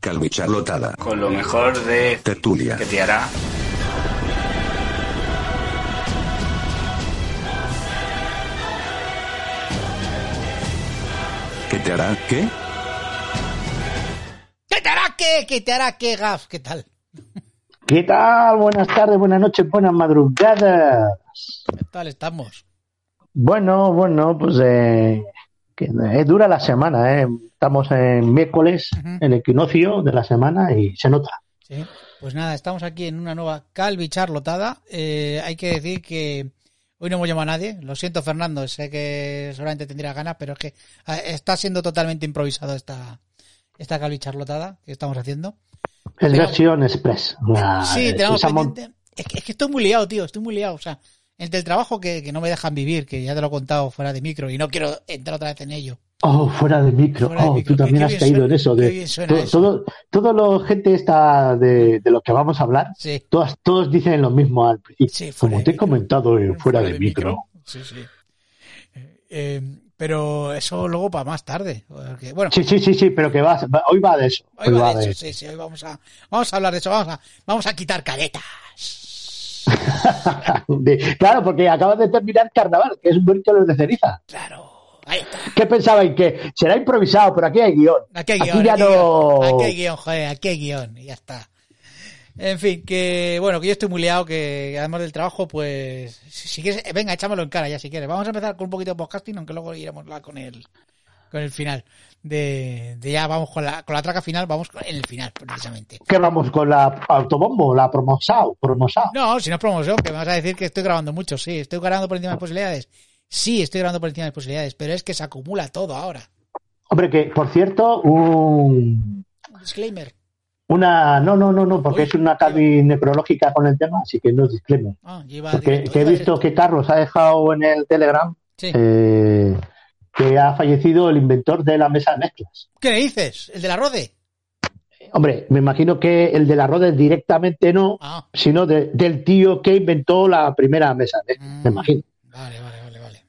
Calvicharlotada. Con lo mejor de Tertulia. que te hará. ¿Qué te hará? ¿Qué? ¿Qué te hará qué? ¿Qué te hará qué, Gaf? ¿Qué tal? ¿Qué tal? Buenas tardes, buenas noches, buenas madrugadas. ¿Qué tal estamos? Bueno, bueno, pues eh, que, dura la semana, ¿eh? Estamos en miércoles, Ujú. el equinoccio de la semana y se nota. Sí. Pues nada, estamos aquí en una nueva Calvi Charlotada. Eh, hay que decir que hoy no hemos llamado a nadie. Lo siento, Fernando. Sé que seguramente tendría ganas, pero es que eh, está siendo totalmente improvisado esta, esta Calvi Charlotada que estamos haciendo. Es versión express. La- Sí, tenemos pendiente. Es que, es que estoy muy liado, tío. Estoy muy liado. O sea, el trabajo que, que no me dejan vivir, que ya te lo he contado fuera de micro y no quiero entrar otra vez en ello. Oh, fuera de micro. Fuera de oh, micro. tú también has caído en eso. De, todo, eso. todo, todo lo gente está de, de lo que vamos a hablar, Sí. todas, todos dicen lo mismo al principio. Sí, Como te he comentado en fuera, de, micro. Sí, sí. Eh, eh, pero eso luego para más tarde. porque, bueno, Sí, sí, sí, sí, pero que va, hoy va de eso. hoy va de eso, sí, sí, hoy vamos a, vamos a hablar de eso, vamos a, vamos a quitar caretas. De- claro, porque acabas de terminar carnaval, que es un miércoles de ceniza. Claro, ahí está. ¿Qué pensabais? Que será improvisado, pero aquí hay guion. Aquí hay guion, ya aquí hay no. guion, aquí hay guion, joder, aquí hay guion, y ya está. En fin, que bueno, que yo estoy muy liado, que además del trabajo, pues, si, si quieres, venga, échamelo en cara ya si quieres. Vamos a empezar con un poquito de podcasting, aunque luego iremos la- con el, con el final. De, de ya vamos con la, con la traca final, vamos con- en el final, precisamente. ¿Qué vamos con la autobombo, la promosao, promosao? No, si no es promoción, que me vas a decir que estoy grabando mucho, sí, estoy grabando por encima de posibilidades. Sí, estoy grabando por encima de posibilidades, pero es que se acumula todo ahora. Hombre, que por cierto, un, Disclaimer. una. No, no, no, no, porque Uy, es una cabi necrológica con el tema, así que no es disclaimer. Ah, Porque que he visto que Carlos ha dejado en el Telegram Sí. eh, que ha fallecido el inventor de la mesa de mezclas. ¿Qué le dices? ¿El de la Rode? Hombre, me imagino que el de la Rhodes directamente no, Ah, sino de- del tío que inventó la primera mesa de mezclas, Mm. me imagino. vale, vale, vale, vale.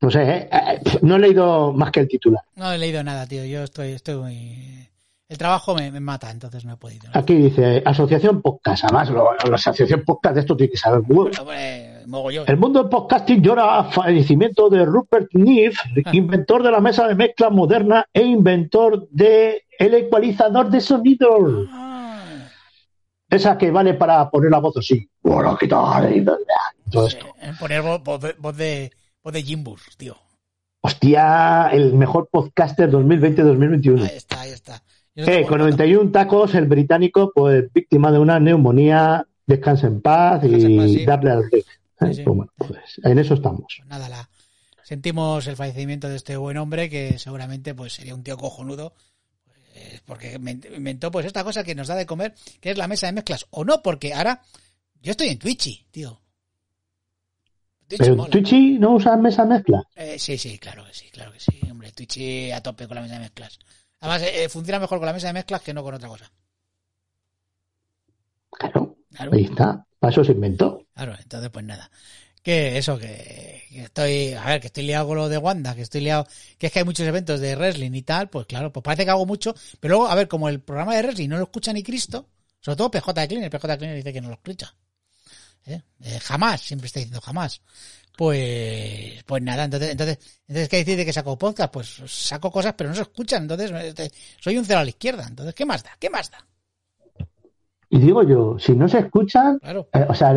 No sé, ¿eh? Eh, no he leído más que el titular. No he leído nada, tío. Yo estoy, estoy muy... El trabajo me, me mata, entonces no he podido. Aquí dice Asociación Podcast. Además, lo- la Asociación Podcast de esto tiene que saber muy. Hombre, mogollón. El mundo del podcasting llora fallecimiento de Rupert Neve, Ah. inventor de la mesa de mezcla moderna e inventor de el ecualizador de sonido. Ah, Esa que vale para poner la voz así. Bueno, ¿qué tal? Y Todo esto. eh, poner voz, voz de, voz de, voz de Jimbus, tío. Hostia, el mejor podcaster 2020-2021. Ahí está, ahí está. No Eh, con nota. 91 tacos, el británico, pues víctima de una neumonía, descansa en paz Descansa en y paz, sí. darle al rey. Sí, sí. Pues bueno, pues en eso estamos. Pues nada, la, sentimos el fallecimiento de este buen hombre que seguramente pues sería un tío cojonudo pues, porque inventó pues esta cosa que nos da de comer que es la mesa de mezclas o no porque ahora yo estoy en Twitchy tío Twitch Pero mola. Twitchy no usa mesa mezcla. Eh, sí sí claro que sí claro que sí hombre Twitchy a tope con la mesa de mezclas además eh, funciona mejor con la mesa de mezclas que no con otra cosa Claro, claro ahí está. Para eso se inventó. Claro, entonces pues nada. Que eso, que, que estoy, a ver, que estoy liado con lo de Wanda, que estoy liado, que es que hay muchos eventos de wrestling y tal, pues claro, pues parece que hago mucho, pero luego, a ver, como el programa de wrestling no lo escucha ni Cristo, sobre todo PJ de Cleaner, PJ de Cleaner dice que no lo escucha. ¿Eh? Eh, jamás, siempre está diciendo jamás. Pues, pues nada, entonces, entonces, entonces, ¿qué decir de que saco podcast? Pues saco cosas, pero no se escuchan, entonces, este, soy un cero a la izquierda, entonces, ¿qué más da? ¿Qué más da? Y digo yo, si no se escuchan, Claro. eh, o sea,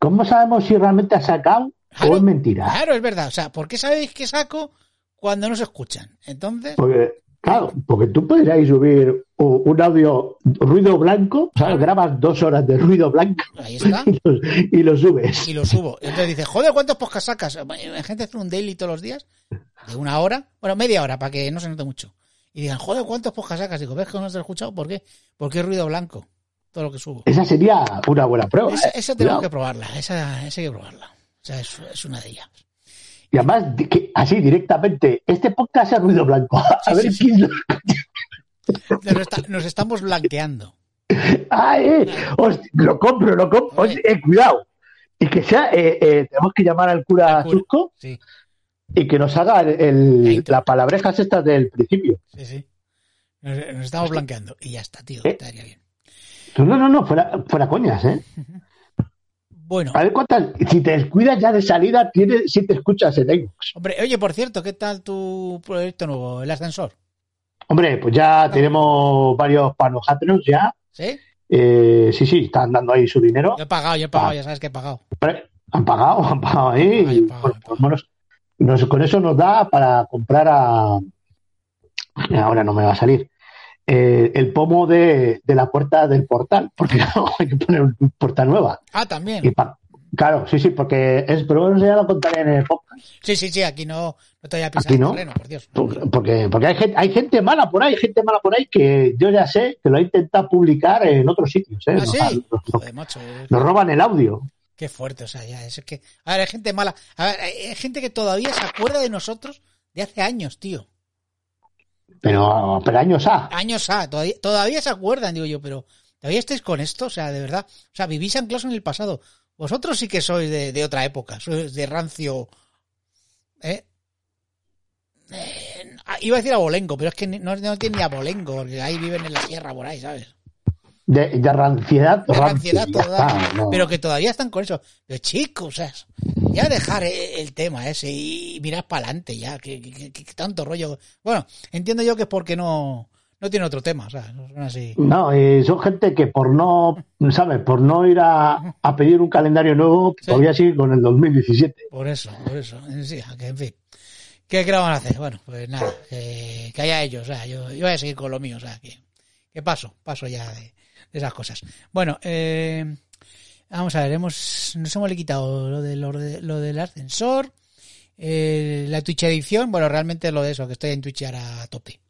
¿cómo sabemos si realmente ha sacado Claro, o es mentira? Claro, es verdad. O sea, ¿por qué sabéis que saco cuando no se escuchan? Entonces, Porque, claro, porque tú podrías subir un audio ruido blanco, sea, grabas dos horas de ruido blanco ahí está. y lo, y lo subes. Y lo subo. Y entonces dice, joder, ¿cuántos podcasts sacas? Hay gente hace un daily todos los días, de una hora, bueno, media hora, para que no se note mucho. y digan, joder, ¿cuántos podcasts sacas? Digo, ¿ves que no has escuchado? ¿Por qué? Porque es ruido blanco, todo lo que subo. Esa sería una buena prueba. Esa, ¿eh? esa tenemos Cuidado. que probarla, esa, esa hay que probarla. O sea, es, es una de ellas. Y además, que así directamente, este podcast es ruido blanco. A Sí, ver sí, sí. quién lo- Nos, está- nos estamos blanqueando. ¡Ah, eh! Lo compro, lo compro. Oye, eh, cuidado. Y que sea, eh, eh, tenemos que llamar al cura cura. Susco Sí, y que nos haga el, el- La palabrejas estas del principio. sí, sí. Nos, nos estamos blanqueando. Y ya está, tío. Estaría bien. No, no, no, fuera, fuera coñas, ¿eh? Bueno, A ver cuántas, si te descuidas ya de salida, tienes, si te escuchas en iVoox. hombre, oye, por cierto, ¿qué tal tu proyecto nuevo, el ascensor? Hombre, pues ya tenemos varios panojáteros ya. ¿Sí? Eh, sí, sí, están dando ahí su dinero. Yo he pagado, yo he pagado, Ah. ya sabes que he pagado. Han pagado, han pagado ahí. Ay, pagado, bueno, nos- con eso nos da para comprar a. Ahora no me va a salir. Eh, el pomo de, de la puerta del portal, porque hay que poner una puerta nueva. Ah, también. Y pa- claro, sí, sí, porque es, pero bueno, ya lo contaré en el podcast. Sí, sí, sí, aquí no, no te voy a pisar Aquí el no. terreno, por Dios. Porque, porque hay, gente, hay gente mala por ahí, gente mala por ahí que yo ya sé que lo ha intentado publicar en otros sitios. ¿eh? ¿Ah, Nos- sí? nos- nos- Joder, macho. es- nos roban el audio. Qué fuerte, o sea, ya, es que... A ver, hay gente mala. A ver, hay gente que todavía se acuerda de nosotros de hace años, tío. Pero, pero años A. Años A, todavía, todavía se acuerdan, digo yo, pero ¿todavía estáis con esto? O sea, de verdad. O sea, vivís anclados en el pasado. Vosotros sí que sois de, de otra época, sois de rancio... ¿Eh? Eh, iba a decir abolengo, pero es que no, no tiene ni abolengo, porque ahí viven en la sierra por ahí, ¿sabes? De, de ranciedad, De ranciedad toda, no. pero que todavía están con eso. Pero chicos, o sea, ya dejar e- el tema ese y mirar para adelante ya, que, que- que- tanto rollo. Bueno, entiendo yo que es porque no, no tiene otro tema, o sea, no son así. No, eh, son gente que por no, ¿sabes? Por no ir a, a pedir un calendario nuevo, Sí. todavía sigue con el 2017. Por eso, por eso. eh, Sí, que en fin. ¿Qué, qué van a hacer? Bueno, pues nada, que, que haya ellos, o sea, yo, yo voy a seguir con lo mío, o sea, que, que paso, paso ya de, de esas cosas. Bueno, eh, vamos a ver, hemos, nos hemos quitado lo del, orde- lo del ascensor, eh, la Twitch edición, bueno, realmente lo de eso, que estoy en Twitch ahora a tope.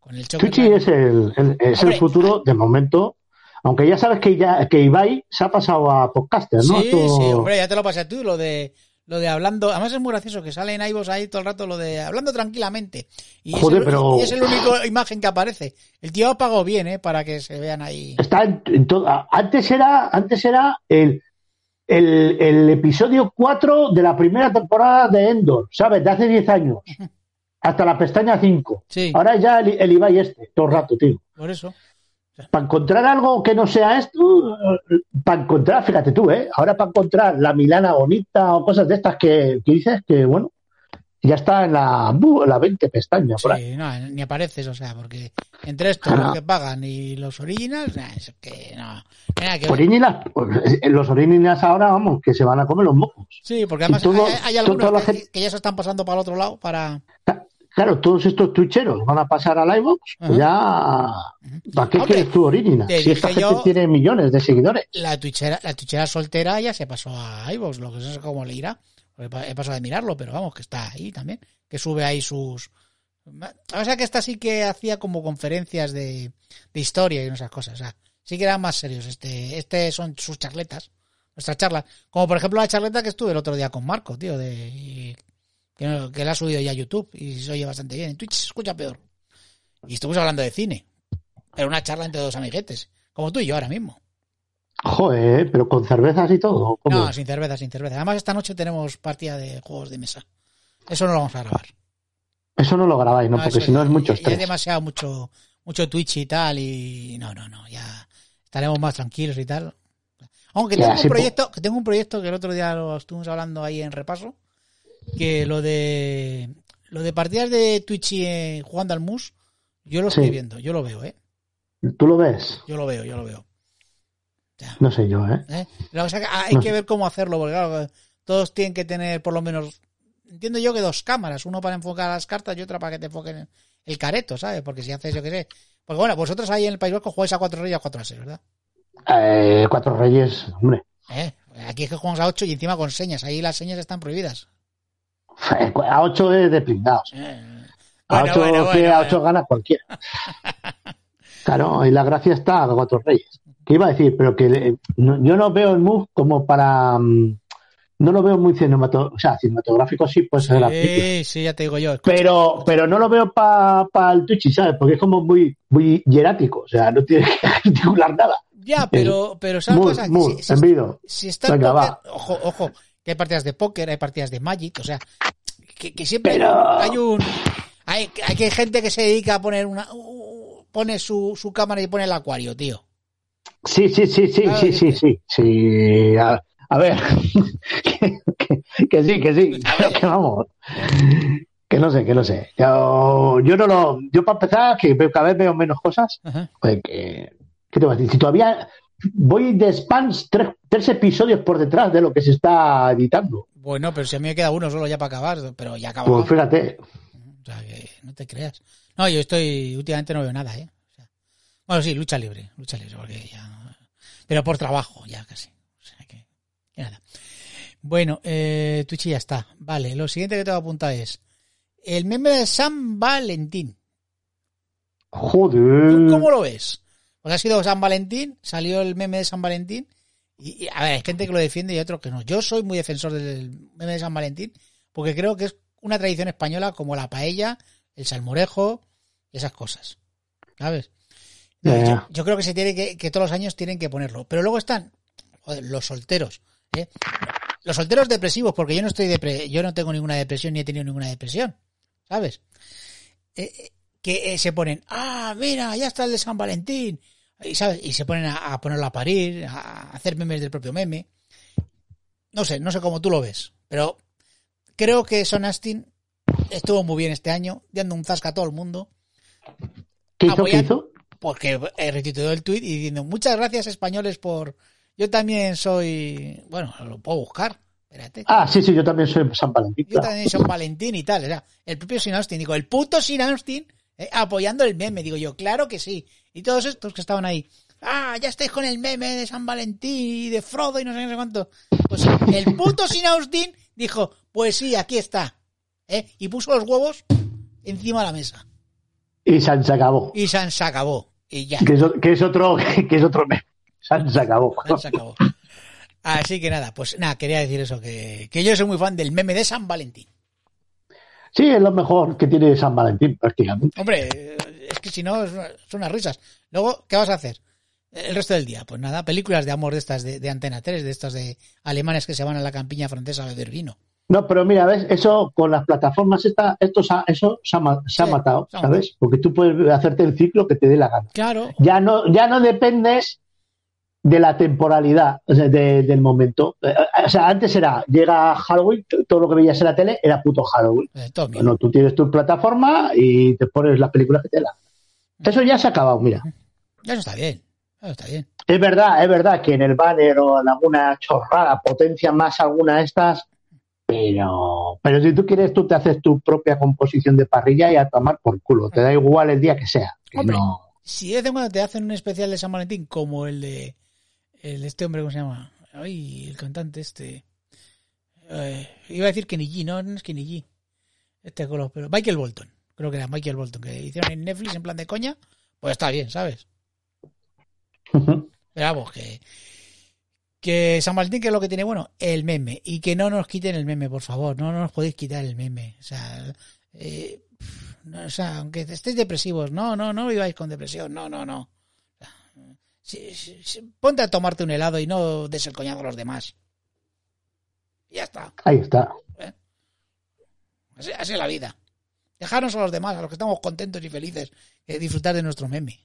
Con el. Twitchy es el, el- es Hombre, el futuro de momento, aunque ya sabes que ya que Ibai se ha pasado a podcaster, ¿no? Sí, Esto- sí, hombre, ya te lo pasé tú, lo de lo de hablando, además es muy gracioso que sale en iVoox ahí todo el rato lo de hablando tranquilamente. Y Joder, es, el, pero- y es el único imagen que aparece. El tío ha pagado bien, ¿eh? Para que se vean ahí. Está en, en todo- antes era, antes era el, el, el episodio 4 de la primera temporada de Endor, ¿sabes? De hace 10 años. Hasta la pestaña 5. Sí, Ahora ya el, el Ibai este, todo el rato, tío. por eso. Para encontrar algo que no sea esto, para encontrar, fíjate tú, ¿eh? Ahora para encontrar la Milana bonita o cosas de estas que, que dices que, bueno, ya está en la, la 20 pestañas por ahí. Sí, no, ni apareces, o sea, porque entre estos, los que pagan y los originals, nah, es que no. Nada que. Originals, pues, eh, los originals ahora, vamos, que se van a comer los mocos. Sí, porque además todo- hay, hay algunos gente- que ya se están pasando para el otro lado para. Claro, todos estos twitcheros van a pasar al iVoox, pues ya. ¿Para qué Hombre, quieres tú original? te Si esta gente yo- tiene millones de seguidores. La twitchera, la twitchera soltera ya se pasó a iVoox, lo que no sé cómo le irá. He pasado de mirarlo, pero vamos, que está ahí también. Que sube ahí sus. O sea que esta sí que hacía como conferencias de, de historia y esas cosas. O sea, sí que eran más serios. Este, este son sus charletas, nuestras charlas. Como por ejemplo la charleta que estuve el otro día con Marco, tío, de que, no- que la ha subido ya a YouTube y se oye bastante bien. En Twitch se escucha peor. Y estuvimos hablando de cine. Era una charla entre dos amiguetes, como tú y yo ahora mismo. Joder, pero con cervezas y todo. ¿cómo? No, sin cerveza, sin cerveza. Además, esta noche tenemos partida de juegos de mesa. Eso no lo vamos a grabar. Eso no lo grabáis, ¿no? No, Porque si no es mucho estrés. Es demasiado mucho, mucho Twitch y tal. Y no, no, no. Ya estaremos más tranquilos y tal. Aunque tengo un proyecto, que tengo un proyecto que el otro día lo estuvimos hablando ahí en repaso. Que lo de lo de partidas de Twitch y eh, jugando al mus, yo lo estoy viendo, yo lo veo, eh. ¿Tú lo ves? Yo lo veo, yo lo veo. No sé yo, ¿eh? ¿eh? Hay No que sé. ver cómo hacerlo, porque claro, todos tienen que tener por lo menos, entiendo yo que dos cámaras, uno para enfocar las cartas y otra para que te enfoquen el careto, ¿sabes? Porque si haces, yo qué sé, porque bueno, vosotros ahí en el País Vasco jugáis a cuatro reyes a cuatro ases, ¿verdad? Eh, Cuatro Reyes, hombre. ¿Eh? Aquí es que jugamos a ocho y encima con señas, ahí las señas están prohibidas. A ocho de, de pringados. Eh, A Bueno, 8, bueno, bueno, a bueno. 8 gana cualquiera. Claro, y la gracia está a Cuatro Reyes. ¿Qué iba a decir? Pero que eh, no- yo no veo el move como para. mm, No lo veo muy cinematográfico. O sea, cinematográfico sí puede ser. Sí, sí, ya te digo yo. Pero, pero no lo veo para el Twitch, ¿sabes? Porque es como muy, muy hierático. O sea, no tiene que articular nada. Ya, pero, pero ¿sabes Muy, cosa? Muy, si- si- si está Venga, ojo, ojo, que hay partidas de póker, hay partidas de Magic, o sea, que, que siempre Pero- hay un... Hay, hay que hay gente que se dedica a poner una... uh, pone su, su cámara y pone el acuario, tío. Sí, sí, sí, sí, Claro, sí, sí, sí, sí. A, a ver, que, que- que sí, que sí, pero que vamos, que no sé, que no sé. Yo, yo no lo, yo para empezar, que cada vez veo menos cosas, pues que, ¿qué te voy a decir? Si todavía voy de spans tres, tres episodios por detrás de lo que se está editando, Bueno, pero si a mí me queda uno solo ya para acabar, pero ya acabamos. pues fíjate, O sea, que no te creas. No, yo estoy, últimamente no veo nada, ¿eh? O sea, bueno, sí, lucha libre, lucha libre, porque ya... Pero por trabajo, ya casi. O sea, que, que nada. Bueno, eh, Twitch ya está. Vale, lo siguiente que tengo apuntado es el meme de San Valentín. ¿Tú joder, cómo lo ves? Pues ha sido San Valentín, salió el meme de San Valentín. Y, y, a ver, hay gente que lo defiende y otros que no. Yo soy muy defensor del meme de San Valentín porque creo que es una tradición española como la paella, el salmorejo y esas cosas. ¿Sabes? Yo, creo que se tiene que, que todos los años tienen que ponerlo. Pero luego están joder, los solteros. ¿eh? Los solteros depresivos, porque yo no estoy depre yo no tengo ninguna depresión ni he tenido ninguna depresión. ¿Sabes? Eh, eh, que eh, se ponen, ah, mira, ya está el de San Valentín. Y, ¿sabes? y se ponen a, a ponerlo a parir, a hacer memes del propio meme. No sé, no sé cómo tú lo ves, pero creo que Son Astin estuvo muy bien este año, dando un zasca a todo el mundo, ¿qué hizo? ¿Qué hizo? porque eh, retuiteó el tuit y diciendo, muchas gracias españoles por... Yo también soy... Bueno, lo puedo buscar, espérate. Ah, sí, sí, yo también soy San Valentín. Yo claro. también soy Valentín y tal. Era el propio Sin Austin. Digo, el puto Sin Austin eh, apoyando el meme. Digo yo, claro que sí. Y todos estos que estaban ahí. Ah, ya estáis con el meme de San Valentín y de Frodo y no sé, qué, no sé cuánto. Pues el puto Sin Austin dijo, pues sí, aquí está. ¿eh? Y puso los huevos encima de la mesa. Y San se acabó. Y San se acabó. Y ya. Que es, o- que es otro, que es otro meme. San se acabó. San se acabó. Así que nada, pues nada, quería decir eso, que, que yo soy muy fan del meme de San Valentín. Sí, es lo mejor que tiene San Valentín, prácticamente. Hombre, es que si no, son unas risas. Luego, ¿qué vas a hacer? El resto del día, pues nada, películas de amor de estas de, de Antena 3, de estas de alemanes que se van a la campiña francesa a beber vino. No, pero mira, ves, eso con las plataformas, esta, esto eso se ha, se ha Sí, matado, ¿sabes? Porque tú puedes hacerte el ciclo que te dé la gana. Claro, Ya no, ya no dependes de la temporalidad o sea, de- del momento. Eh, O sea, antes era, llega Halloween, todo lo que veías en la tele era puto Halloween. eh. Bueno, tú tienes tu plataforma y te pones las películas que te la. Eso ya se ha acabado, mira. Eso está bien, eso está bien. Es verdad, es verdad que en el banner o en alguna chorrada potencia más alguna de estas, pero, pero si tú quieres, tú te haces tu propia composición de parrilla y a tomar por culo. Te da igual el día que sea. que Hombre. no- Si de vez en cuando te hacen un especial de San Valentín, como el de, el este hombre, ¿cómo se llama? Ay, el cantante este. Eh, iba a decir Kenny G, no, no es Kenny G. Este color, pero Michael Bolton. Creo que era Michael Bolton, que hicieron en Netflix en plan de coña. Pues está bien, ¿sabes? Pero vamos, que, que San Valentín, que es lo que tiene bueno, el meme. Y que no nos quiten el meme, por favor. No, no nos podéis quitar el meme. O sea, eh, no, o sea, aunque estéis depresivos, no, no, no viváis con depresión. No, no, no. Si- si- si- ponte a tomarte un helado y no des el coñazo a los demás. Ya está. Ahí está. Así, así es la vida. Dejarnos a los demás, a los que estamos contentos y felices, eh, disfrutar de nuestro meme.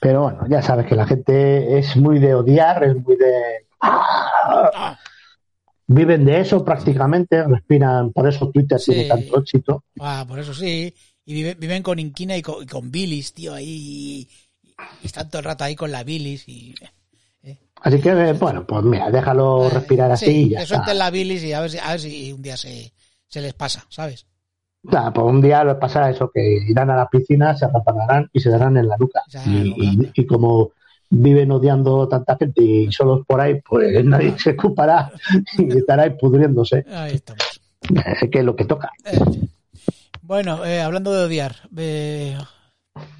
Pero bueno, ya sabes que la gente es muy de odiar, es muy de. Ah, Viven de eso prácticamente, respiran, por eso Twitter Sí. tiene tanto éxito. Ah, por eso sí. Y vive- viven con inquina y con, y con bilis, tío, ahí. Y están todo el rato ahí con la bilis y... Así que, eh, bueno, pues mira, déjalo respirar así Sí, y ya que está. suelten la bilis y a ver si, a ver si un día se, se les pasa, ¿sabes? Nada, pues un día les pasará eso, que irán a la piscina, se raparán y se darán en la nuca. En Y, como viven odiando tanta gente y solos por ahí, pues nadie se ocupará y estará ahí pudriéndose, Ahí estamos. eh, que es lo que toca. Eh, Bueno, eh, hablando de odiar, eh,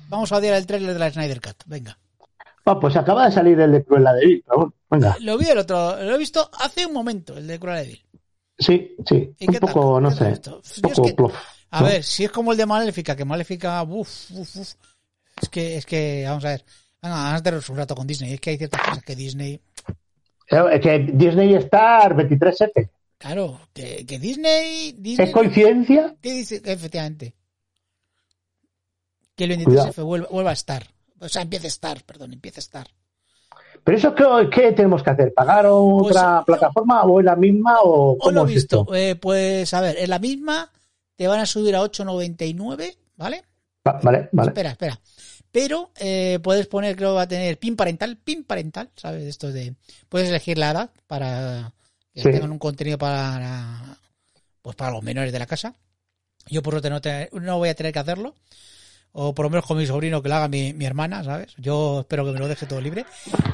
vamos a odiar el trailer de la Snyder Cut. Venga. Ah, pues acaba de salir el de Cruella de Vil, pero venga. Lo vi el otro, lo he visto hace un momento, el de Cruella de Vil. Sí, sí, ¿Y un tal? poco, no ¿Qué tal sé, un es poco que- plof. A ¿no? ver, si es como el de Maléfica, que Maléfica, uff, uff, uff. Es que, es que, vamos a ver. Venga, antes de un rato con Disney. Es que hay ciertas cosas que Disney. Es que Disney Star 23F. Claro, que, que Disney. Disney ¿Es coincidencia? ¿Qué dice? Efectivamente. Que el Cuidado. 23F vuelva, vuelva a estar. O sea, empiece a estar, perdón, empiece a estar. ¿Pero eso qué, qué tenemos que hacer? ¿Pagar otra Pues, plataforma o es la misma o O cómo lo he es visto. esto? Eh, pues a ver, en la misma te van a subir a 8.99, ¿vale? Va- Vale, vale. Espera, espera. Pero eh, puedes poner, creo que va a tener pin parental, pin parental, ¿sabes? Esto de. Puedes elegir la edad para que Sí. tengan un contenido para. Pues para los menores de la casa. Yo por lo tanto no voy a tener que hacerlo. O por lo menos con mi sobrino que lo haga mi, mi hermana, ¿sabes? Yo espero que me lo deje todo libre.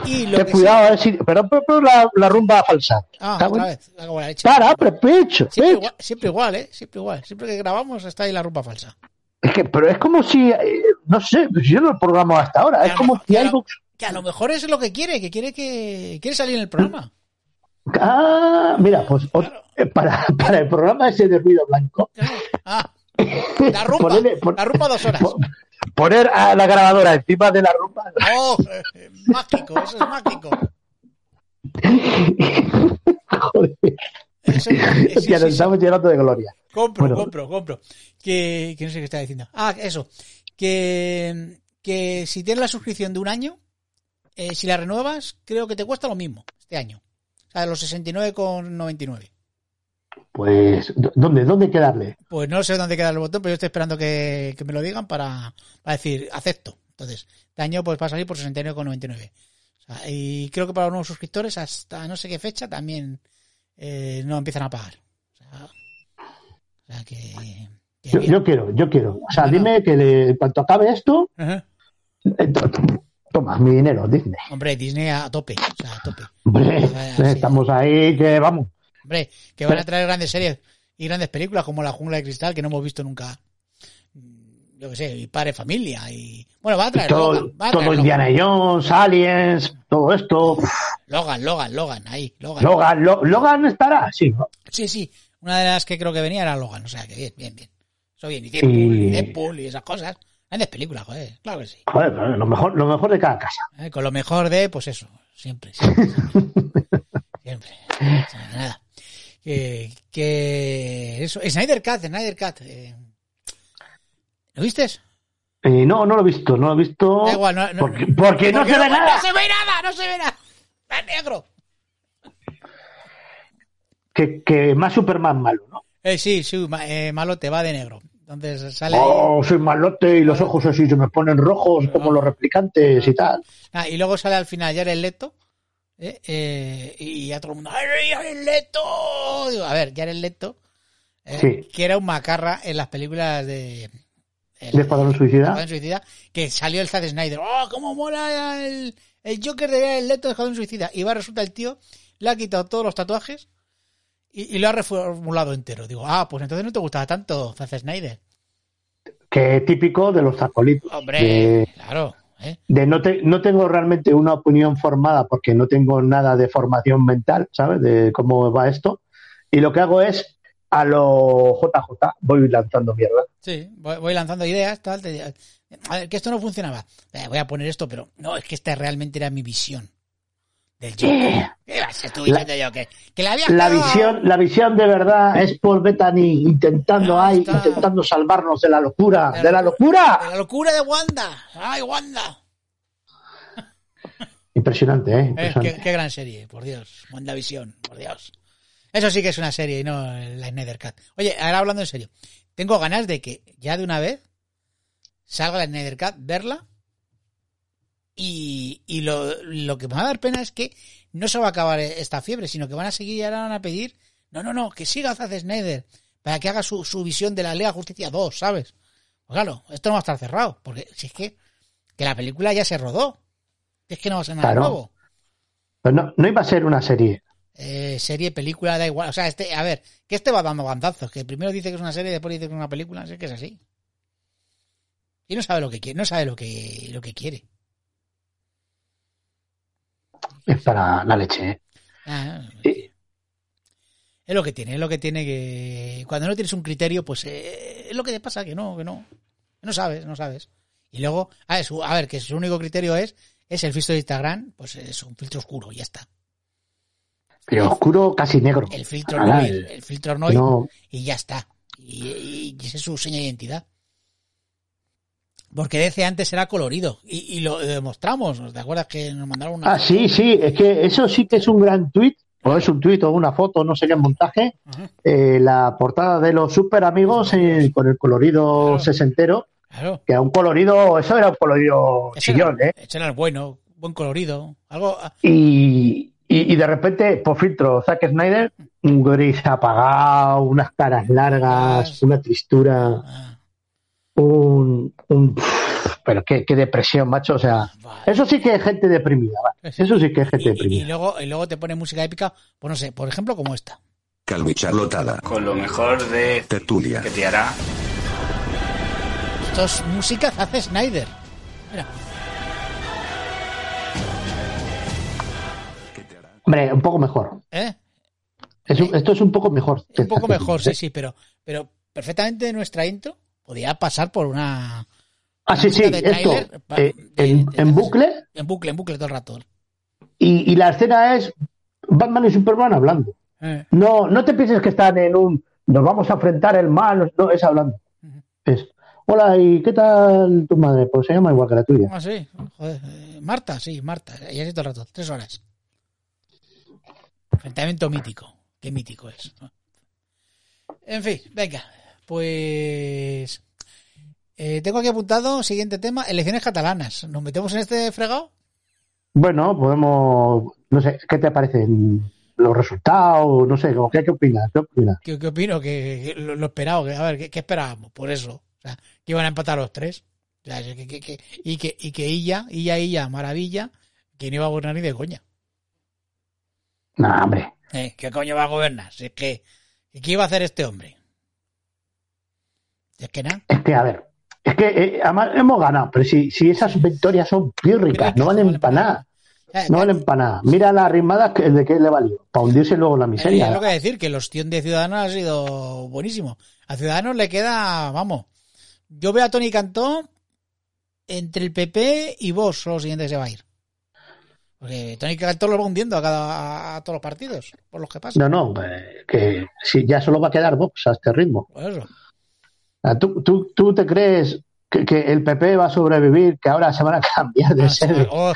Y lo Ten que cuidado, a ver si. Pero, pero, pero la, la rumba falsa. Ah, otra bueno. vez. hago la leche. Para, pero pecho, Siempre pecho. igual, siempre igual, ¿eh? Siempre igual. Siempre que grabamos está ahí la ropa falsa. Es que, pero es como si, eh, no sé, pues yo no lo programo hasta ahora. Es como si algo. Que a lo mejor es lo que quiere, que quiere que quiere salir en el programa. Ah, mira, pues Claro. eh, para, para el programa ese de ruido blanco, Claro. Ah, la rumba. Ponerle- pon- La rumba dos horas. po- poner a la grabadora encima de la rumba. Oh, eh, mágico, eso es mágico. Joder, Eso, sí, sí, nos sí. estamos llenando de gloria. Compro, Bueno. compro, compro. Que, que no sé qué estaba diciendo. Ah, eso. Que, que si tienes la suscripción de un año, eh, si la renuevas, creo que te cuesta lo mismo este año. O sea, los 69,99. Pues, ¿dó- ¿dónde, dónde hay que darle? Pues no sé dónde queda el botón, pero yo estoy esperando que, que me lo digan para, para decir, acepto. Entonces, este año pues va a salir por 69,99. O sea, y creo que para los nuevos suscriptores, hasta no sé qué fecha, también eh, no empiezan a pagar. O sea, o sea que... que Yo, quiero, yo quiero. O sea, dime que le- en cuanto acabe esto, Ajá. eh, to- toma, mi dinero, Disney. Hombre, Disney a tope, o sea, a tope. Hombre, sí. estamos ahí que vamos. Hombre, que van a traer grandes series y grandes películas como La Jungla de Cristal, que no hemos visto nunca. Mm, Yo qué sé, y Padre Familia y... Bueno, va a traer Todo, Logan, va a todo Indiana Jones, Aliens, todo esto. Logan, Logan, Logan, ahí, Logan. Logan, Lo- Logan estará, sí. ¿no? Sí, sí. Una de las que creo que venía era Logan. O sea, que bien, bien, bien. Eso bien. Y Deadpool, Y- Deadpool y esas cosas. Grandes películas, joder. Claro que sí. Joder, lo mejor, lo mejor de cada casa. Eh, Con lo mejor de, pues eso. Siempre, siempre. Siempre. siempre. O sea, nada. Que, que eso. Snyder Cut, Snyder Cut. eh. ¿Lo viste? Eh, no, no lo he visto, no lo he visto. Da igual, no- no- porque, porque no se ve nada. No se ve nada, no se ve nada. Está negro. Que, que más Superman malo, ¿no? Eh, sí, sí, eh, malo te va de negro. Entonces sale. Oh, soy malote y los ojos así se me ponen rojos como los replicantes y tal. Ah, y luego sale al final Jared Leto. ¿Eh? Eh, y ya todo el mundo. ¡Ay, Jared Leto! Digo, a ver, Jared Leto. eh, Sí. Que era un macarra en las películas de. el- ¿De Escuadrón Suicida? Que salió el Zack Snyder. ¡Oh, cómo mola el, el Joker de Jared Leto de Escuadrón Suicida! Y va, resulta el tío, le ha quitado todos los tatuajes y, y lo ha reformulado entero. Digo, ah, pues entonces no te gustaba tanto Zack Snyder. Que típico de los zarcolitos. Hombre, De, claro. ¿Eh? de no, te- no tengo realmente una opinión formada porque no tengo nada de formación mental, ¿sabes? De cómo va esto. Y lo que hago es a lo JJ, voy lanzando mierda. Sí, voy, voy lanzando ideas, tal. te- a ver, que esto no funcionaba. Eh, voy a poner esto, pero no, es que esta realmente era mi visión del Joker. ¿Qué vas a estar diciendo yo? Que, que la visión, la visión de verdad es Paul Bettany intentando Ah, ahí, intentando salvarnos de la locura, De de la locura. De la locura de Wanda. ¡Ay, Wanda! Impresionante, ¿eh? Eh, qué gran serie, por Dios. WandaVision, por Dios. Eso sí que es una serie y no la Snyder Cut. Oye, ahora hablando en serio. Tengo ganas de que ya de una vez salga la Snyder Cut, verla. Y, y lo, lo que me va a dar pena es que no se va a acabar esta fiebre, sino que van a seguir y ahora van a pedir, no, no, no, que siga Zack Snyder para que haga su, su visión de la Liga de Justicia 2, ¿sabes? Pues claro, esto no va a estar cerrado, porque si es que, que la película ya se rodó. Es que no va a ser nada Claro. nuevo. Pero no, no iba a ser una serie. eh, serie, película, da igual. O sea, este, a ver, que este va dando bandazos, que primero dice que es una serie, después dice que es una película, sé que es así. Y no sabe lo que quiere, no sabe lo que, lo que quiere. Es para la leche, ¿eh? Ah. Es lo que tiene, es lo que tiene que... Cuando no tienes un criterio, pues eh, es lo que te pasa, que no, que no. No sabes, no sabes. Y luego, a ver, su, a ver, que su único criterio es, es el filtro de Instagram, pues es un filtro oscuro, ya está. Pero oscuro, casi negro. El filtro Noir, el- el filtro Noir, no, y ya está. Y, y- y esa es su seña de identidad. Porque DC antes era colorido, y, y lo demostramos, ¿te acuerdas que nos mandaron una... Ah, sí, sí, es que eso sí que es un gran tuit, o es un tuit o una foto, no sé qué montaje, eh, la portada de los super amigos eh, con el colorido Claro. sesentero, claro. que a un colorido, eso era un colorido Ese chillón, era, ¿eh? ese era el bueno, buen colorido. Algo... ah, Y, y, y de repente, por filtro, Zack Snyder, un gris apagado, unas caras largas, Ah, una tristura, ah, un... un pero qué, qué depresión, macho, o sea... vale. Eso sí que es gente deprimida, ¿vale? Eso sí que es gente Y, y- y deprimida. luego, y luego te pone música épica, pues no sé, por ejemplo, como esta. Calvi Charlotada. con lo mejor de Tertulia. que te hará Esto es música hace Snyder. Mira, Hombre, un poco mejor. ¿eh? Es un- esto es un poco mejor. Un poco mejor, sí, ¿eh? sí, pero, pero perfectamente nuestra intro podía pasar por una. Ah, sí, sí, esto eh, de- en, de- en bucle En bucle, en bucle todo el rato. y, y la escena es Batman y Superman hablando. Eh, No, no te pienses que están en un nos vamos a enfrentar el mal, no, es hablando. Es hola, ¿y qué tal tu madre? Pues se llama igual que la tuya. Ah, sí, joder. eh, Marta, sí, Marta. Y así todo el rato, tres horas. Enfrentamiento mítico. Qué mítico es. En fin, venga. Pues. eh, tengo aquí apuntado, siguiente tema, elecciones catalanas. ¿Nos metemos en este fregado? Bueno, podemos, no sé, ¿qué te parecen los resultados? No sé, ¿qué, qué opinas? ¿Qué opinas? ¿Qué, qué opino? Que, que lo, lo esperado. Que, a ver, ¿qué, qué esperábamos? Por eso. O sea, que iban a empatar los tres. O sea, que, que- que- y que, y que ella, ella, ella, maravilla, que no iba a gobernar ni de coña. No, hombre. Eh, ¿Qué coño va a gobernar? Si es que, ¿qué iba a hacer este hombre? Es que nada. Es que, a ver, es que eh, además hemos ganado, pero si, si esas victorias son pírricas, no valen para nada. No que- valen para nada. Mira las rimadas que, de qué le valió. Para hundirse luego la eh, miseria. es lo que decir, que el ostión de Ciudadanos ha sido buenísimo. A Ciudadanos le queda, vamos, yo veo a Tony Cantó entre el PP y vos, lo siguiente que se va a ir. Porque Tony Cantó lo va hundiendo a, cada, a, a todos los partidos, por los que pasa. No, no, eh, que si ya solo va a quedar Vox a este ritmo. Por eso. Sea, ¿Tú, tú, tú te crees que, que el PP va a sobrevivir, que ahora se van a cambiar de Ah, sede? oh,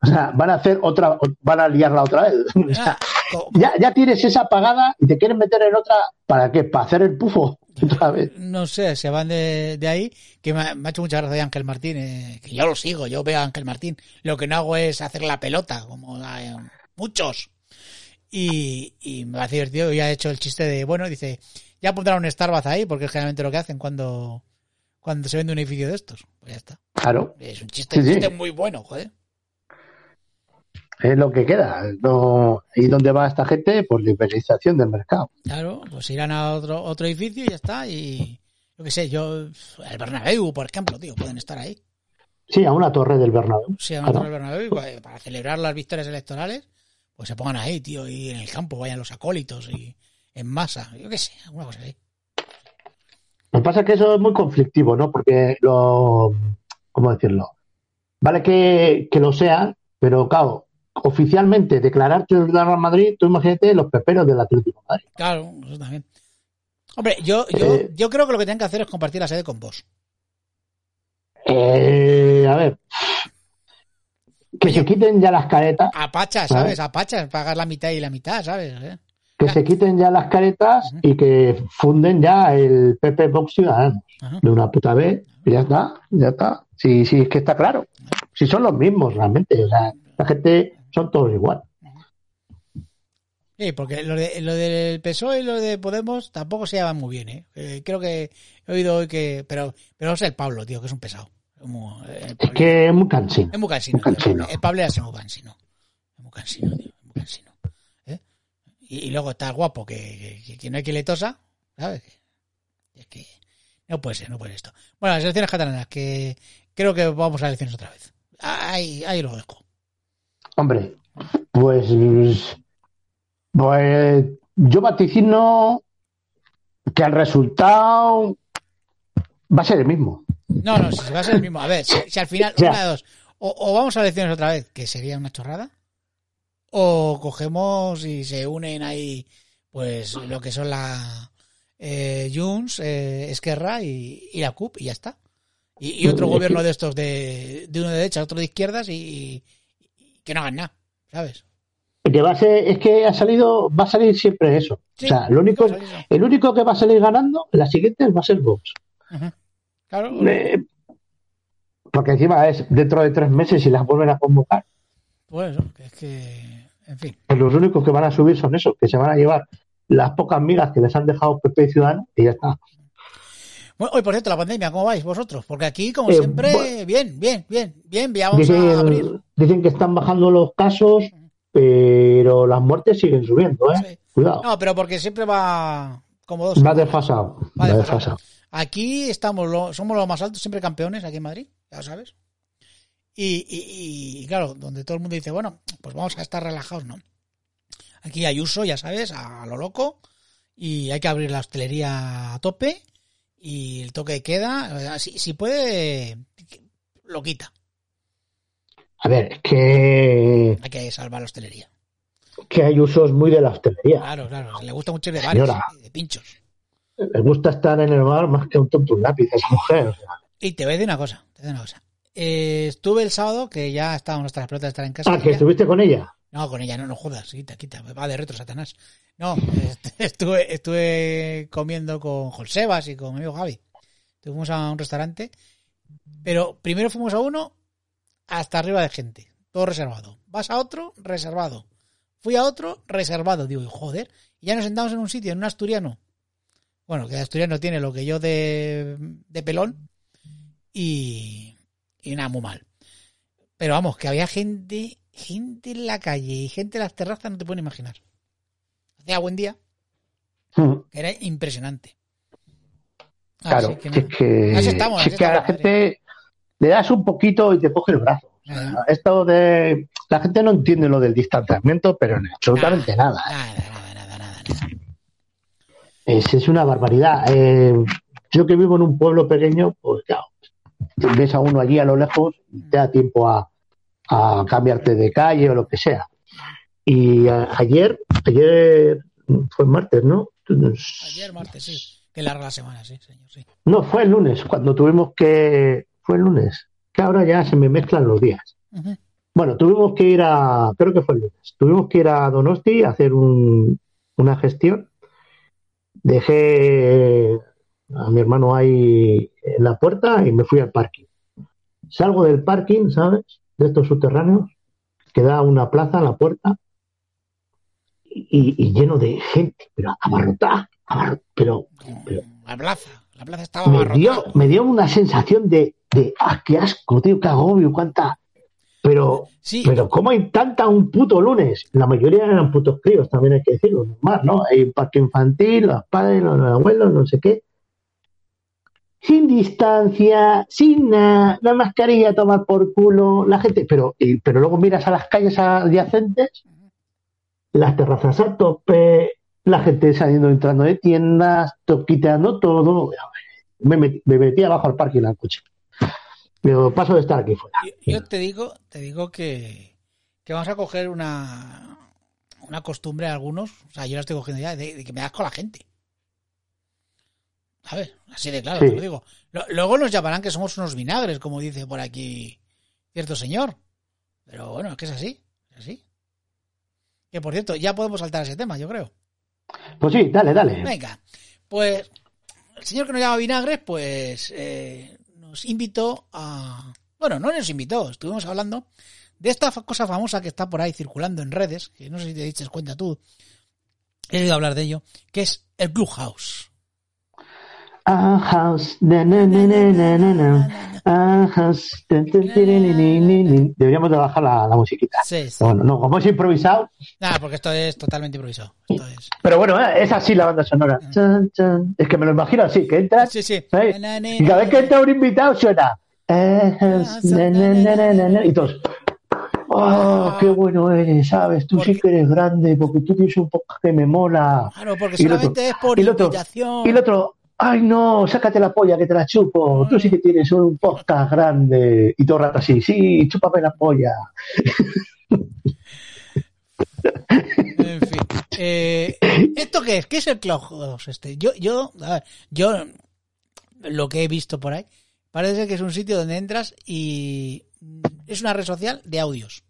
O sea, van a hacer otra, van a liarla otra vez. O sea, ah, co- ya, ya tienes esa pagada y te quieren meter en otra, ¿para qué? ¿Para hacer el pufo otra vez? no sé, se van de, de ahí, que me ha, me ha hecho mucha gracia Ángel Martín, eh, que yo lo sigo, yo veo a Ángel Martín, lo que no hago es hacer la pelota, como eh, muchos. Y, y me parece divertido, y ha hecho el chiste de, bueno, dice, ya pondrán un Starbucks ahí, porque es generalmente lo que hacen cuando, cuando se vende un edificio de estos. Pues ya está. Claro, Es un chiste, Sí, sí. chiste muy bueno, joder. es lo que queda. No, ¿Y dónde va esta gente? Por liberalización del mercado. Claro, pues irán a otro, otro edificio y ya está, y yo qué sé, yo, el Bernabéu, por ejemplo, tío, pueden estar ahí. Sí, a una torre del Bernabéu. Sí, a Claro. Antonio Bernabéu y para- para celebrar las victorias electorales, pues se pongan ahí, tío, y en el campo vayan los acólitos y en masa, yo qué sé, alguna cosa así. Lo que pasa es que eso es muy conflictivo, ¿no? Porque lo. ¿Cómo decirlo? Vale que, que lo sea, pero claro, oficialmente declararte el Real Madrid, tú imagínate los peperos del Atlético de Madrid. Claro, eso también. Hombre, yo, yo, Eh. yo creo que lo que tienen que hacer es compartir la sede con vos. Eh, a ver. Que se quiten ya las caretas, A Pacha, ¿sabes? A Pacha, pagar la mitad y la mitad, ¿sabes? ¿Eh? Que se quiten ya las caretas y que funden ya el PP Vox Ciudadanos de una puta vez. y Ya está, ya está. Sí, sí, es que está claro. Si son los mismos realmente, o sea, la gente son todos igual. Sí, porque lo, de, lo del PSOE y lo de Podemos tampoco se llevan muy bien, ¿eh? Eh, creo que he oído hoy que... Pero, pero es el Pablo, tío, que es un pesado. Es muy, eh, el Es que es muy cansino. Es muy cansino. Muy cansino. tío. El Pablo era muy cansino. Es muy cansino, tío. Es muy cansino. Y, y luego está guapo, que, que, que no hay que le tosa, ¿sabes? Es que no puede ser, no puede ser esto. Bueno, las elecciones catalanas, que creo que vamos a elecciones otra vez. Ahí, ahí lo dejo. Hombre, pues, pues yo vaticino que el resultado va a ser el mismo. No, no, si va a ser el mismo. A ver, si, si al final, una de dos, o, o vamos a elecciones otra vez, que sería una chorrada, o cogemos y se unen ahí, pues, lo que son la eh, Junts, eh, Esquerra y, y la CUP, y ya está. Y, y otro gobierno de estos de, de uno de derecha, otro de izquierdas y, y que no hagan nada, ¿sabes? Que va a ser, es que ha salido, va a salir siempre eso. Sí, o sea, lo único, el único que va a salir ganando, la siguiente va a ser Vox. Claro, Eh, porque encima es dentro de tres meses y las vuelven a convocar. pues eso, que es que, en fin. Pues los únicos que van a subir son esos, que se van a llevar las pocas migas que les han dejado PP y Ciudadanos y ya está. Bueno, hoy, por cierto, la pandemia, ¿cómo vais vosotros? Porque aquí, como Eh, siempre, bueno. bien, bien, bien, bien, ya vamos a abrir. Dicen, dicen que están bajando los casos, pero las muertes siguen subiendo, ¿eh? Sí. Cuidado. No, pero porque siempre va como dos. Va desfasado. Va desfasado. Aquí estamos, lo- somos los más altos, siempre campeones aquí en Madrid, ya lo sabes. Y, y- y, claro, donde todo el mundo dice, bueno, pues vamos a estar relajados, ¿no? Aquí hay uso, ya sabes, a lo loco, y hay que abrir la hostelería a tope, y el toque de queda, si, si puede, lo quita. A ver, es que, Hay que salvar la hostelería. que hay usos muy de la hostelería. Claro, claro, le gusta mucho ir de bares, de pinchos. Le gusta estar en el bar más que un tonto un lápiz a esa mujer. Y te voy a decir una cosa, te voy a decir una cosa. Eh, estuve el sábado, que ya estábamos las pelotas de estar en casa. Ah, que estuviste con ella. No, con ella no, no jodas, quita, quita, va de retro Satanás. No, est- estuve, estuve comiendo con Josebas y con mi amigo Javi. Fuimos a un restaurante, pero primero fuimos a uno hasta arriba de gente, todo reservado. Vas a otro, reservado. Fui a otro, reservado. Digo, joder, y ya nos sentamos en un sitio, en un asturiano. Bueno, que de asturiano tiene lo que yo de, de pelón y, y nada, muy mal. Pero vamos, que había gente, gente en la calle y gente en las terrazas, no te pueden imaginar. Hacía buen día, Mm, que era impresionante. Claro, que es que, Así estamos, si así es que a la gente le das un poquito y te coge el brazo. O sea, Ajá. esto de la gente no entiende lo del distanciamiento, pero en absolutamente nada. Nada, nada, nada, nada, nada. Es, es una barbaridad. Eh, yo que vivo en un pueblo pequeño, pues claro, ves a uno allí a lo lejos, y te da tiempo a, a cambiarte de calle o lo que sea. Y a- ayer, ayer fue martes, ¿no? Ayer martes, sí. Que larga la semana, sí, señor, sí. No, fue el lunes, cuando tuvimos que... Fue el lunes, que ahora ya se me mezclan los días. Bueno, tuvimos que ir a, creo que fue el lunes, tuvimos que ir a Donosti a hacer un- una gestión. Dejé a mi hermano ahí en la puerta y me fui al parking. Salgo del parking, ¿sabes? De estos subterráneos, que da una plaza a la puerta y, y lleno de gente, pero abarrotada, abarro- pero, pero La plaza, la plaza estaba me abarrotada. dio, me dio una sensación de, de, ah, qué asco, tío, qué agobio, cuánta. Pero, Sí, pero ¿cómo hay tanta un puto lunes? La mayoría eran putos críos, también hay que decirlo, normal, ¿no? Hay un parque infantil, los padres, los abuelos, no sé qué. Sin distancia, sin nada, la mascarilla tomar por culo, la gente, pero, y- pero luego miras a las calles adyacentes, las terrazas a tope, la gente saliendo entrando de tiendas, quitando todo. Me metí, me metí abajo al parking al coche. Digo, paso de estar aquí fuera. yo, yo te digo, te digo que, que vamos a coger una, una costumbre a algunos, o sea, yo la estoy cogiendo ya, de, de que me das con la gente. A ver, así de claro, Sí. te lo digo. Luego nos llamarán que somos unos vinagres, como dice por aquí cierto señor. Pero bueno, es que es así, es así. Que por cierto, ya podemos saltar ese tema, yo creo. Pues sí, dale, dale. Venga, pues el señor que nos llama Vinagres, pues eh, nos invitó a... Bueno, no nos invitó, estuvimos hablando de esta cosa famosa que está por ahí circulando en redes, que no sé si te diste cuenta tú, he oído hablar de ello, que es el Clubhouse. A house, na, na, na. A. Deberíamos de bajar la, la musiquita. Sí, sí. Bueno, no, como es improvisado, Nada, porque esto es totalmente improvisado. Esto es... pero bueno, eh, es así la banda sonora. Es que me lo imagino así, que entras Sí, sí. y cada vez que entra un invitado suena. Y todos. ¡Oh, qué bueno eres! ¿Sabes? Tú sí que eres grande porque tú tienes un poco que me mola. Claro, porque otro- solamente es por y el otro- invitación. Y el otro, ¡ay no! Sácate la polla que te la chupo. Tú sí que tienes un podcast grande. Y todo el rato así, sí, chúpame la polla. En fin. Eh, ¿Esto qué es? ¿Qué es el Clubhouse este? Yo, yo, a ver, yo lo que he visto por ahí, parece que es un sitio donde entras y es una red social de audios.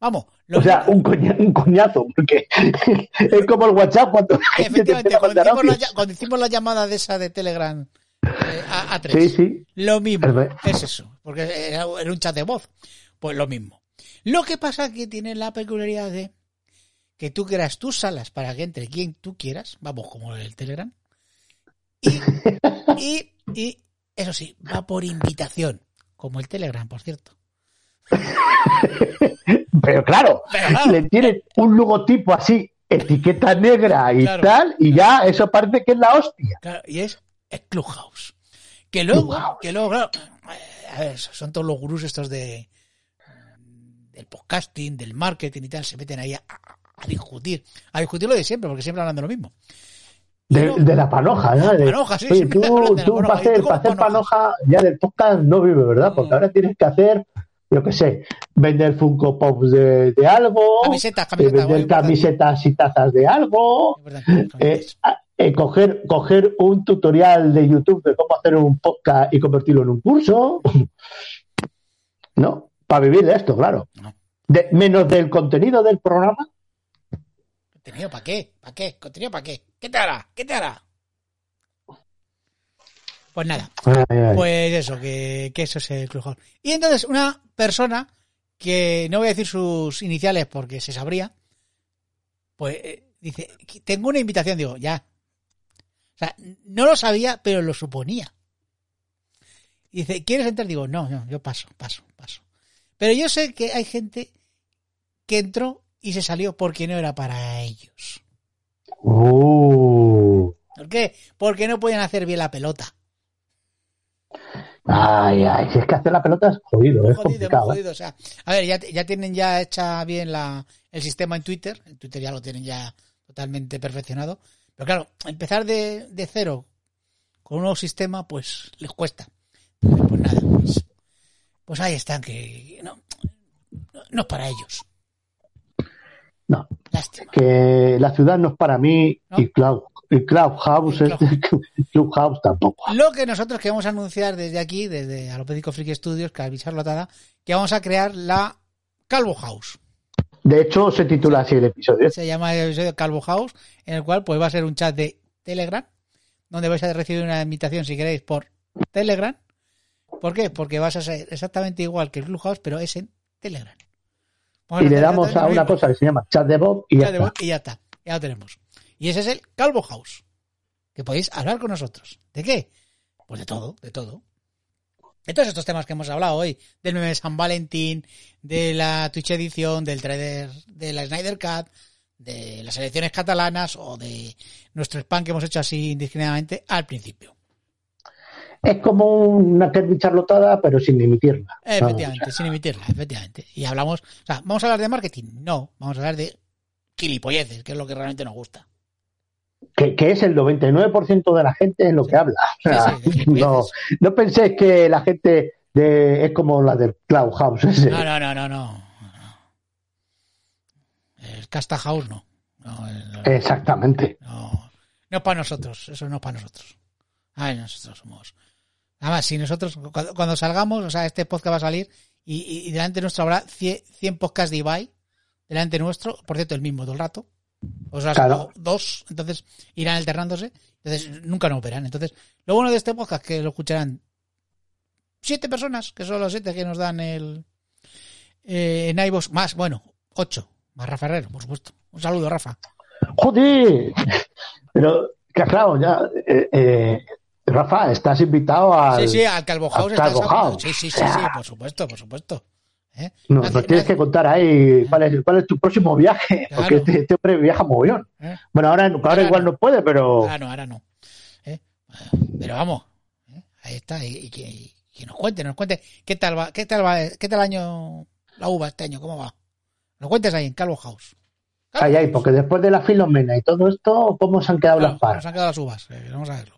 Vamos, lo O sea, un, coña- un coñazo, porque es como el WhatsApp cuando te efectivamente, a cuando hicimos, la, cuando hicimos la llamada de esa de Telegram eh, a, a tres, Sí, sí. lo mismo, Es eso, porque era, era un chat de voz, pues lo mismo. Lo que pasa es que tiene la peculiaridad de que tú creas tus salas para que entre quien tú quieras, vamos, como el Telegram, y, y, y eso sí, va por invitación, como el Telegram, por cierto. Pero claro, Pero le tienen un logotipo así, etiqueta negra y Claro. tal, y ya eso parece que es la hostia. Claro, y es Clubhouse. Que luego, Clubhouse. que luego, claro, a ver, son todos los gurús estos de del podcasting, del marketing y tal, se meten ahí a, discutir, a discutir lo de siempre, porque siempre hablan de lo mismo. De, la panoja, ¿no? De, Panoja, sí, oye, tú, tú para ¿Y tú hacer, cómo para hacer panoja? panoja ya del podcast no vive, ¿verdad? Porque No. ahora tienes que hacer, yo qué sé, vender Funko Pops de, de algo, Camisetas, eh, camisetas, muy vender camisetas y tazas de algo, eh, eh, coger, coger un tutorial de YouTube de cómo hacer un podcast y convertirlo en un curso. No, para vivir de esto, claro. De- menos del contenido del programa. ¿Contenido para qué? ¿Para qué? ¿Contenido para qué? ¿Qué te hará? ¿Qué te hará? Pues nada, Ay, ay. Pues eso, que, que eso es el Clubhouse. Y entonces una persona, que no voy a decir sus iniciales porque se sabría, pues eh, dice, tengo una invitación, digo, ya. O sea, no lo sabía, pero lo suponía. Y dice, ¿quieres entrar? Digo, no, no, yo paso, paso, paso. Pero yo sé que hay gente que entró y se salió porque no era para ellos. Uh. ¿Por qué? Porque no podían hacer bien la pelota. Ay, ay, si es que hacer la pelota es jodido, es jodido, complicado. ¿eh? jodido. O sea, a ver, ya, ya tienen ya hecha bien la, el sistema en Twitter. En Twitter ya lo tienen ya totalmente perfeccionado. Pero claro, empezar de, de cero con un nuevo sistema, pues les cuesta. Entonces, Pues nada, pues, pues ahí están, que no, no, no es para ellos. No, Lástima. que la ciudad no es para mí ¿No? y, Cloud, y Clubhouse, Y es Clubhouse tampoco. Lo que nosotros queremos anunciar desde aquí, desde Alopédico Friki Studios, que avisar Lotada, que vamos a crear la Calvo House. De hecho, se titula así el episodio. se llama el episodio Calvo House, en el cual pues va a ser un chat de Telegram, donde vais a recibir una invitación si queréis por Telegram. ¿Por qué? Porque vas a ser exactamente igual que el Clubhouse, pero es en Telegram. Y le damos a una cosa que se llama chat de Bob y ya de está. voz y ya está, ya lo tenemos. Y ese es el Calvo House, que podéis hablar con nosotros. ¿De qué? Pues de todo, de todo. De todos estos temas que hemos hablado hoy, del meme de San Valentín, de la Twitch edición, del trader de la Snyder Cut, de las elecciones catalanas o de nuestro spam que hemos hecho así indiscriminadamente al principio. Es como una Kirby charlotada, pero sin emitirla. Efectivamente, sin emitirla, efectivamente. Y hablamos, o sea, ¿vamos a hablar de marketing? No, vamos a hablar de gilipolleces, que es lo que realmente nos gusta. Que, que es el 99% de la gente en lo que habla. Sí, sí, no, no penséis que la gente de, es como la del Clubhouse. ese. No, no, no, no, no. El Casta House no. No, el- Exactamente. no, no para nosotros, eso no es para nosotros. Ay, nosotros somos. Además, si nosotros, cuando, cuando salgamos, o sea, este podcast va a salir y, y- y delante nuestro habrá 100, 100 podcasts de Ibai, delante nuestro, por cierto, el mismo todo el rato. O sea, Claro. dos, entonces irán alternándose, entonces nunca nos verán. Entonces, lo bueno de este podcast es que lo escucharán siete personas, que son los siete que nos dan el eh, en iVoox, más, bueno, ocho, más Rafa Herrero, por supuesto. Un saludo, Rafa. Joder. Pero Que, claro, ya, eh, eh, Rafa, estás invitado al. Sí, sí, al Calvo House. al Calvo House. Sí, sí, sí, sí, por supuesto, por supuesto. ¿Eh? No, nos tienes que contar ahí cuál es, cuál es tu próximo viaje, Claro. porque este, este hombre viaja mogollón. ¿Eh? Bueno, ahora, ahora Ahora igual no. no puede, pero Ahora no, ahora no. ¿Eh? Pero vamos, ¿eh? ahí está. Y, y que, y que nos cuente, nos cuente qué tal va, qué tal va, qué tal año la uva este año, cómo va. Nos cuentes ahí en Calvo House. Calvo ay, ay, porque después de la filomena y todo esto, ¿cómo se han quedado Claro, las paras? nos han quedado las uvas. eh, vamos a verlo.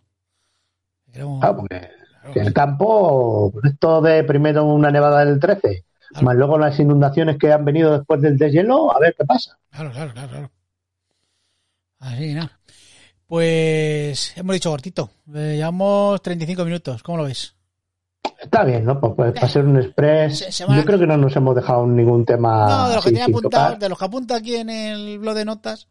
Queremos- Claro, porque claro, que en el campo, esto de primero una nevada del 13, Claro. Más luego las inundaciones que han venido después del deshielo, a ver qué pasa. Claro, claro, claro, claro. Así, nada. Pues hemos dicho cortito. Eh, llevamos 35 minutos. ¿Cómo lo ves? Está bien, ¿no? Pues, pues, para ser un express, Se- yo creo que no nos hemos dejado ningún tema no, de los que tenía apuntado, tocar. de los que apunta aquí en el blog de notas,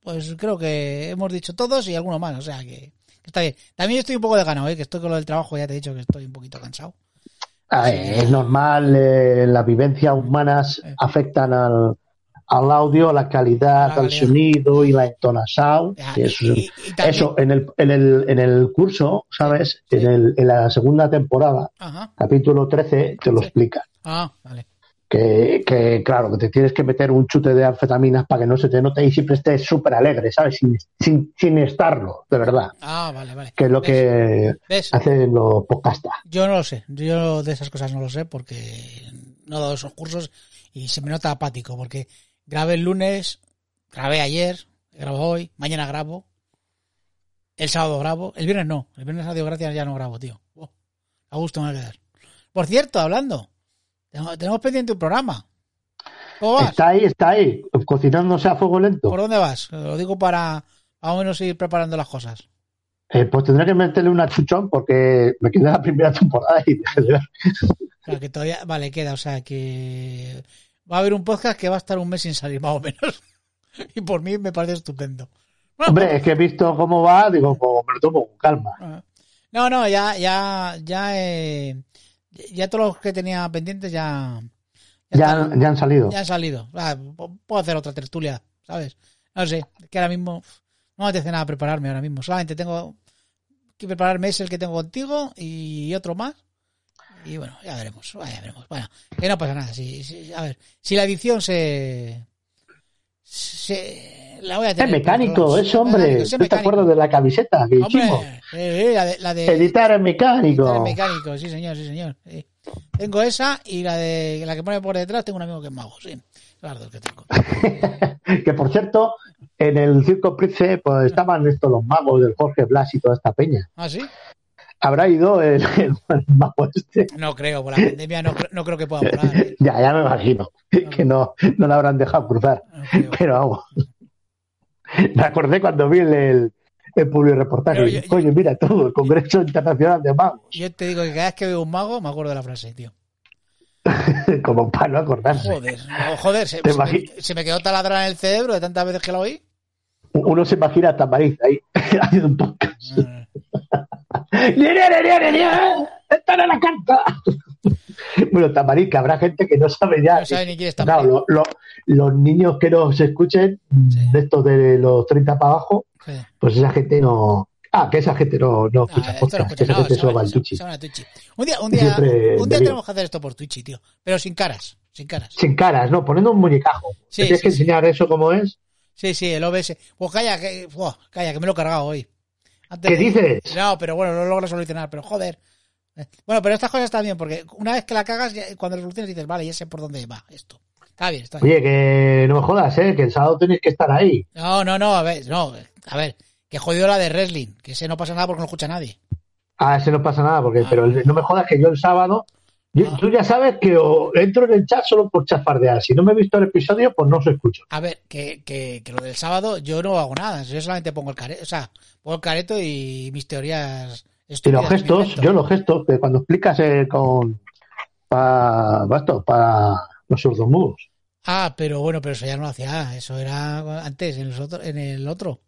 pues creo que hemos dicho todos y alguno más. O sea que, que está bien. También estoy un poco de ganado, ¿eh? que estoy con lo del trabajo, ya te he dicho que estoy un poquito cansado. Ah, es normal, eh, las vivencias humanas afectan al, al audio, la calidad, La al calidad. sonido y la entonación. Que Eso, y- y también- eso en, el, en, el, en el curso, ¿sabes? Sí. En, el, en la segunda temporada, Ajá. capítulo 13, te lo Sí. explica. Ah, vale. Que, que, claro, que te tienes que meter un chute de anfetaminas para que no se te note y siempre estés súper alegre, ¿sabes? Sin, sin, sin estarlo, de verdad. Ah, vale, vale. Que es lo ¿Ves? que ¿Ves? hacen los podcastas. Yo no lo sé. Yo de esas cosas no lo sé porque no he dado esos cursos y se me nota apático porque grabé el lunes, grabé ayer, grabo hoy, mañana grabo, el sábado grabo, el viernes no, el viernes a Dios gracias ya no grabo, tío. Oh, a gusto me va a quedar. Por cierto, hablando, tenemos, pendiente un programa. ¿Cómo vas? Está ahí, está ahí, cocinándose a fuego lento. ¿Por dónde vas? Lo digo para más o menos ir preparando las cosas. Eh, pues tendré que meterle una chuchón porque me queda la primera temporada y dejé de ver. O sea, que todavía, vale, queda, o sea, que va a haber un podcast que va a estar un mes sin salir, más o menos. Y por mí me parece estupendo. Hombre, es que he visto cómo va, digo, pues me lo tomo con calma. Ah. No, no, ya, ya, ya, eh, ya todos los que tenía pendientes ya, Ya, están- ya han salido. ya han salido. Puedo hacer otra tertulia, ¿sabes? No sé, que ahora mismo no me apetece nada prepararme ahora mismo. Solamente tengo que prepararme ese el que tengo contigo y otro más. Y bueno, ya veremos, ya veremos. Bueno, que no pasa nada. Si, si- a ver, si la edición se, se la voy a Es mecánico, es hombre. ¿Tú te acuerdas de la camiseta que hicimos? Eh, eh, la de, la de Editar es mecánico. Editar en mecánico, sí señor, sí señor. sí. Tengo esa y la de la que pone por detrás tengo un amigo que es mago, sí. Dos que tengo. que por cierto, en el Circo Price pues estaban estos los magos del Jorge Blas y toda esta peña. ¿Ah, sí? ¿Habrá ido el, el mago este? No creo, por la pandemia no, no creo que pueda volar. ¿eh? Ya, ya me imagino que no, no la habrán dejado cruzar. No. Pero vamos. Me acordé cuando vi el, el, el public reportaje. Yo- yo- Coño, mira todo, el Congreso Internacional de Magos. Yo te digo que cada vez que veo un mago me acuerdo de la frase, tío. Como para no acordarse. Joder, no, joder, se, me, se me quedó taladrada en el cerebro de tantas veces que lo oí. Uno se imagina a Tamariz ahí haciendo un podcast. Mm, ¡Esta era la carta! Bueno, Tamariz, que habrá gente que no sabe ya. No sabe ni quién es Claro, Tamariz. lo- lo- los niños que nos escuchen, Sí. de estos de los 30 para abajo, Sí. pues esa gente no. Ah, que esa gente no, no Ah, escucha podcast, escucha, esa no, gente solo va al Twitch. Un día, un día, un día tenemos que hacer esto por Twitch, tío. Pero sin caras, sin caras. Sin caras, no, poniendo un muñecajo. Sí, ¿Me Tienes que enseñar eso como es. Sí, sí, el OBS. Pues calla, que, calla, que me lo he cargado hoy. Antes ¿Qué de- dices? No, pero bueno, no lo logro solucionar, pero joder. Eh, Bueno, pero estas cosas están bien, porque una vez que la cagas, cuando lo solucionas dices, vale, ya sé por dónde va esto. Está bien, está bien. Oye, que no me jodas, ¿eh? Que el sábado tenéis que estar ahí. No, no, no, a ver, no, a ver, que jodido la de wrestling, que ese no pasa nada porque no escucha nadie. Ah, ese no pasa nada, porque, Ah. pero no me jodas que yo el sábado. Yo-. Tú ya sabes que o entro en el chat solo por chafardear. Si no me he visto el episodio, pues no os escucho. A ver, que, que, que lo del sábado yo no hago nada, yo solamente pongo el careto, o sea, pongo el careto y mis teorías Y los gestos, yo los gestos, que cuando explicas eh, con. Para. para los sordomudos. Ah, pero bueno, pero eso ya no lo hacía, eso era antes, en, los otro- en el otro.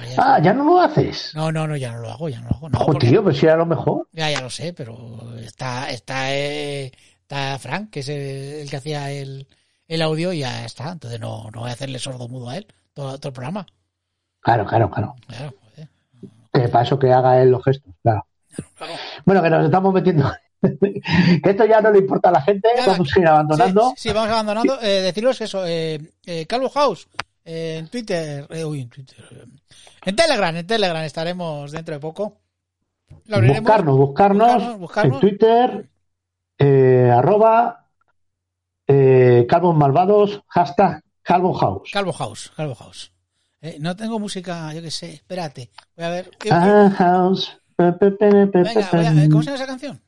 Ya- Ah, ya no lo haces. No, no, no, ya no lo hago, ya no lo hago. No, porque- tío, pues si era lo mejor. Ya, ya lo sé, pero está, está, eh, está Frank, que es el, el que hacía el, el audio, y ya está. Entonces no, no voy a hacerle sordo mudo a él todo, todo el programa. Claro, claro, claro. Claro, joder. Que para eso que haga él los gestos, claro. Bueno, que nos estamos metiendo. que esto ya no le importa a la gente, Nada, vamos a ir abandonando. Sí, sí, vamos abandonando. Eh, deciros eso, eh, eh, Calvo House, en Twitter, eh, uy, en Twitter, eh, en Telegram, en Telegram estaremos dentro de poco. Buscarnos, buscarnos, buscarnos, buscarnos. en Twitter, eh, arroba eh, Calvos Malvados, hashtag Calvo House. Calvo House, Calvo House. Eh, no tengo música, yo qué sé, espérate. Voy a ver. Ah, house. Venga, voy a ¿cómo se llama esa canción?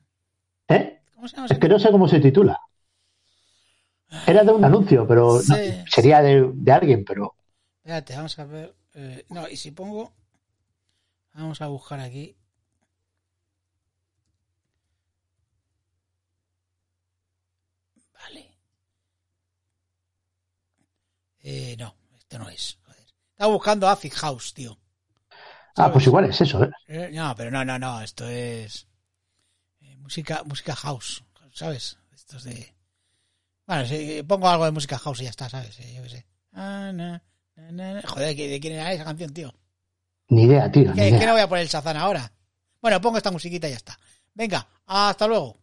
¿Eh? ¿Cómo se llama Es que no sé cómo se titula. Era de un anuncio, pero no, sería de, de alguien, pero Espérate, vamos a ver. eh, no, y si pongo. Vamos a buscar aquí. Vale. Eh, no, esto no es. Joder. Estaba buscando Acid House, tío. ah, pues igual es eso, ¿eh? Eh, No, pero no, no, no. Esto es. eh, música, música house, ¿sabes? Esto es de. Bueno, si pongo algo de música house y ya está, ¿sabes? Yo qué sé. Ah, na, na, na, na. Joder, ¿de quién era esa canción, tío? Ni idea, tío, ni que no voy a poner el Shazam ahora. Bueno, pongo esta musiquita y ya está. Venga, hasta luego.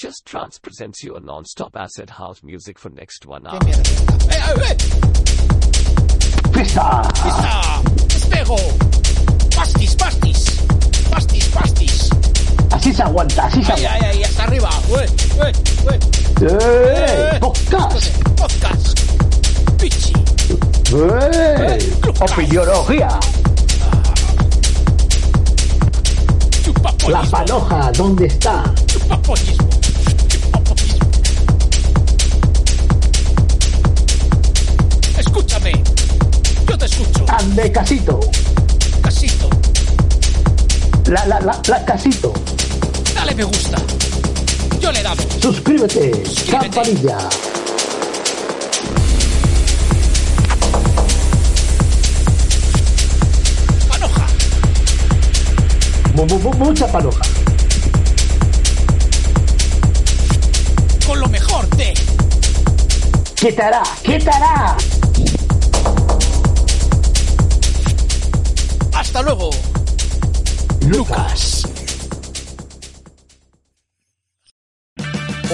Just Trance presents you a non-stop acid house music for next one ¿Qué hour. ¡Eh, eh, eh! ¡Fiesta! ¡Pista! ¡Espejo! Se aguanta, así se ¡Ay, aguanta. ay, ay! ¡Hasta arriba! ¡Ué, ué, ué! ¡Eh! Eh. ¡Podcast! ¡Podcast! ¡Pichi! ¡Eh! ¡Opinionología! La ¡Chupapollismo! panoja, ¿dónde está? Escúchame. Yo te escucho. Ande casito. Casito. La, la, la, la casito. Dale me gusta. Yo le damos. Suscríbete. Suscríbete. Campanilla. Panoja. Mu- mucha panoja. Con lo mejor de. ¿Qué te hará? ¿Qué te hará? Hasta luego. Lucas.